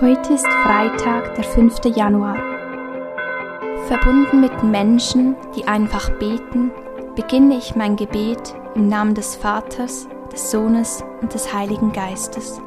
Heute ist Freitag, der 5. Januar. Verbunden mit Menschen, die einfach beten, beginne ich mein Gebet im Namen des Vaters, des Sohnes und des Heiligen Geistes.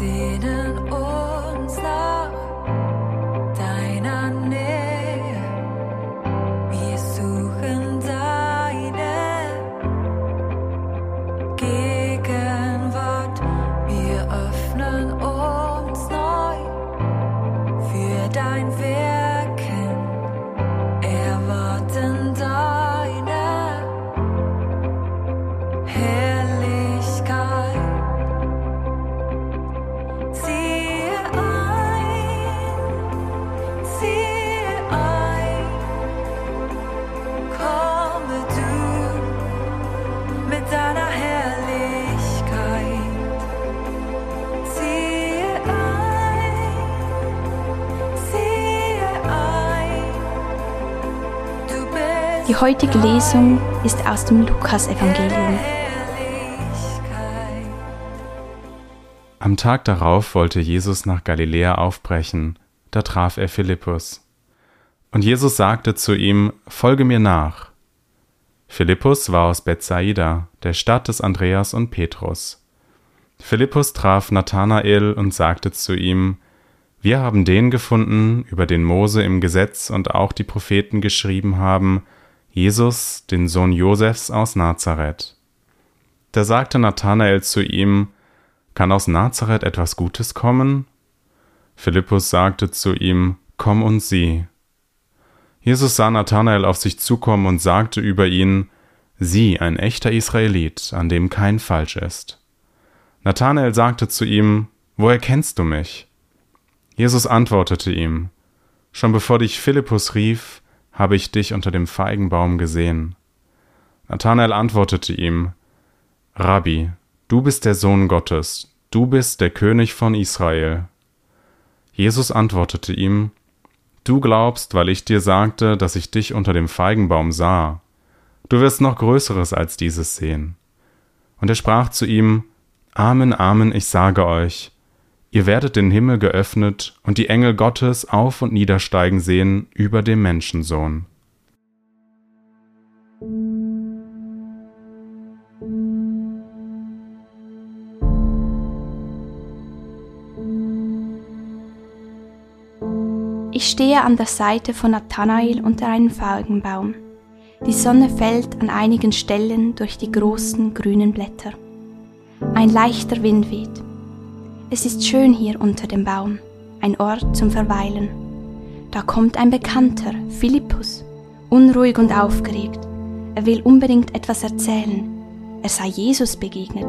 seen Die heutige Lesung ist aus dem Lukasevangelium. Am Tag darauf wollte Jesus nach Galiläa aufbrechen, da traf er Philippus. Und Jesus sagte zu ihm, Folge mir nach. Philippus war aus Bethsaida, der Stadt des Andreas und Petrus. Philippus traf Nathanael und sagte zu ihm, Wir haben den gefunden, über den Mose im Gesetz und auch die Propheten geschrieben haben, Jesus, den Sohn Josefs aus Nazareth. Da sagte Nathanael zu ihm, Kann aus Nazareth etwas Gutes kommen? Philippus sagte zu ihm, Komm und sieh. Jesus sah Nathanael auf sich zukommen und sagte über ihn, Sieh, ein echter Israelit, an dem kein Falsch ist. Nathanael sagte zu ihm, Woher kennst du mich? Jesus antwortete ihm, Schon bevor dich Philippus rief, habe ich dich unter dem Feigenbaum gesehen. Nathanael antwortete ihm, Rabbi, du bist der Sohn Gottes, du bist der König von Israel. Jesus antwortete ihm, Du glaubst, weil ich dir sagte, dass ich dich unter dem Feigenbaum sah. Du wirst noch Größeres als dieses sehen. Und er sprach zu ihm, Amen, Amen, ich sage euch, Ihr werdet den Himmel geöffnet und die Engel Gottes auf und niedersteigen sehen über dem Menschensohn. Ich stehe an der Seite von Nathanael unter einem Feigenbaum. Die Sonne fällt an einigen Stellen durch die großen grünen Blätter. Ein leichter Wind weht. Es ist schön hier unter dem Baum, ein Ort zum Verweilen. Da kommt ein Bekannter, Philippus, unruhig und aufgeregt. Er will unbedingt etwas erzählen. Er sei Jesus begegnet.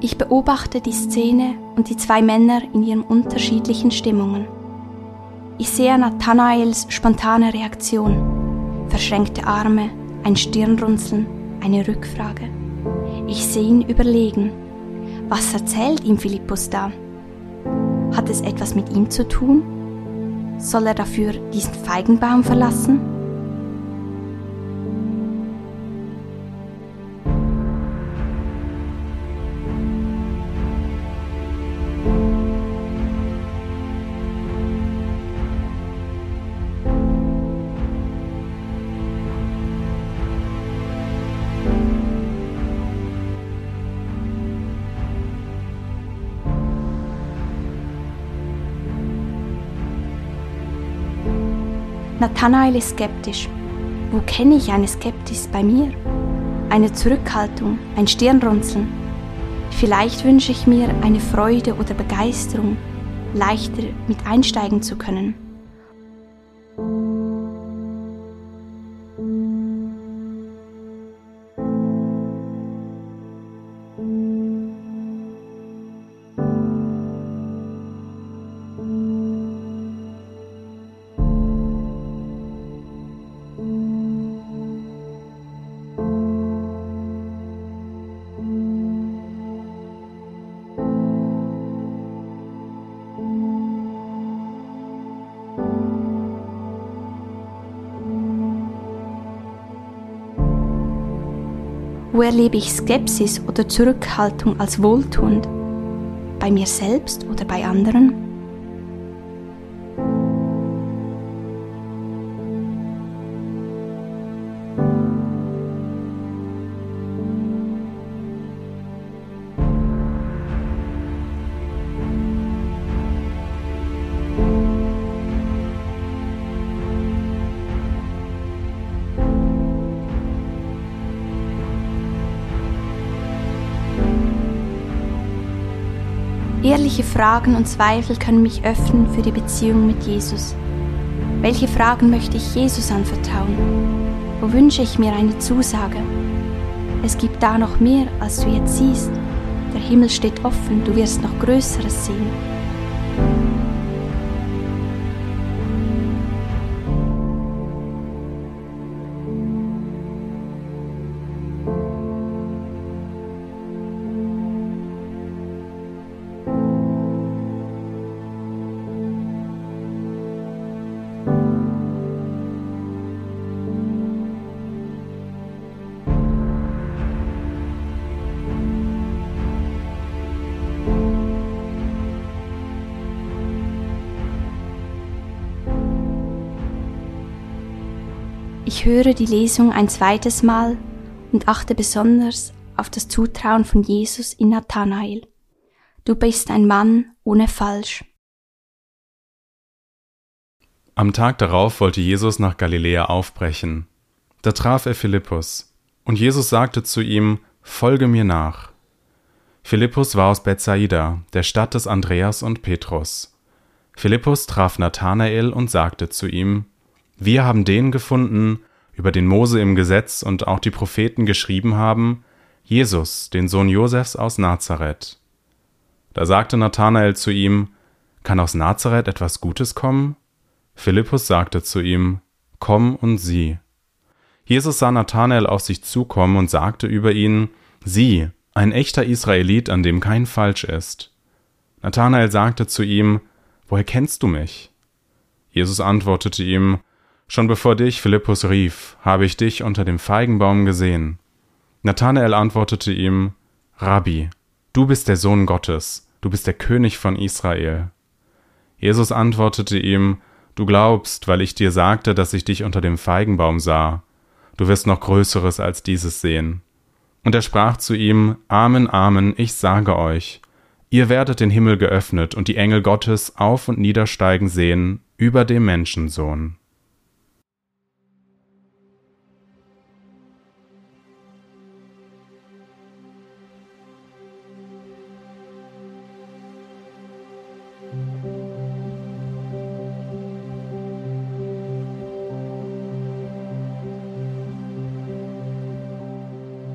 Ich beobachte die Szene und die zwei Männer in ihren unterschiedlichen Stimmungen. Ich sehe Nathanaels spontane Reaktion, verschränkte Arme, ein Stirnrunzeln, eine Rückfrage. Ich sehe ihn überlegen was erzählt ihm Philippus da? Hat es etwas mit ihm zu tun? Soll er dafür diesen Feigenbaum verlassen? Nathanael ist skeptisch. Wo kenne ich eine Skeptis bei mir? eine Zurückhaltung, ein Stirnrunzeln. Vielleicht wünsche ich mir eine Freude oder Begeisterung, leichter mit einsteigen zu können. Wo erlebe ich Skepsis oder Zurückhaltung als wohltuend? Bei mir selbst oder bei anderen? Ehrliche Fragen und Zweifel können mich öffnen für die Beziehung mit Jesus. Welche Fragen möchte ich Jesus anvertrauen? Wo wünsche ich mir eine Zusage? Es gibt da noch mehr, als du jetzt siehst. Der Himmel steht offen, du wirst noch Größeres sehen. Ich höre die Lesung ein zweites Mal und achte besonders auf das Zutrauen von Jesus in Nathanael. Du bist ein Mann ohne Falsch. Am Tag darauf wollte Jesus nach Galiläa aufbrechen. Da traf er Philippus, und Jesus sagte zu ihm, Folge mir nach. Philippus war aus Bethsaida, der Stadt des Andreas und Petrus. Philippus traf Nathanael und sagte zu ihm, wir haben den gefunden, über den Mose im Gesetz und auch die Propheten geschrieben haben, Jesus, den Sohn Josefs aus Nazareth. Da sagte Nathanael zu ihm, Kann aus Nazareth etwas Gutes kommen? Philippus sagte zu ihm, Komm und sieh. Jesus sah Nathanael auf sich zukommen und sagte über ihn, Sieh, ein echter Israelit, an dem kein Falsch ist. Nathanael sagte zu ihm, Woher kennst du mich? Jesus antwortete ihm, Schon bevor dich Philippus rief, habe ich dich unter dem Feigenbaum gesehen. Nathanael antwortete ihm, Rabbi, du bist der Sohn Gottes, du bist der König von Israel. Jesus antwortete ihm, Du glaubst, weil ich dir sagte, dass ich dich unter dem Feigenbaum sah. Du wirst noch Größeres als dieses sehen. Und er sprach zu ihm, Amen, Amen, ich sage euch, ihr werdet den Himmel geöffnet und die Engel Gottes auf und niedersteigen sehen über dem Menschensohn.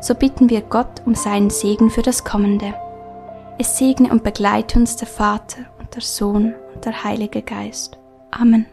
So bitten wir Gott um seinen Segen für das Kommende. Es segne und begleite uns der Vater und der Sohn und der Heilige Geist. Amen.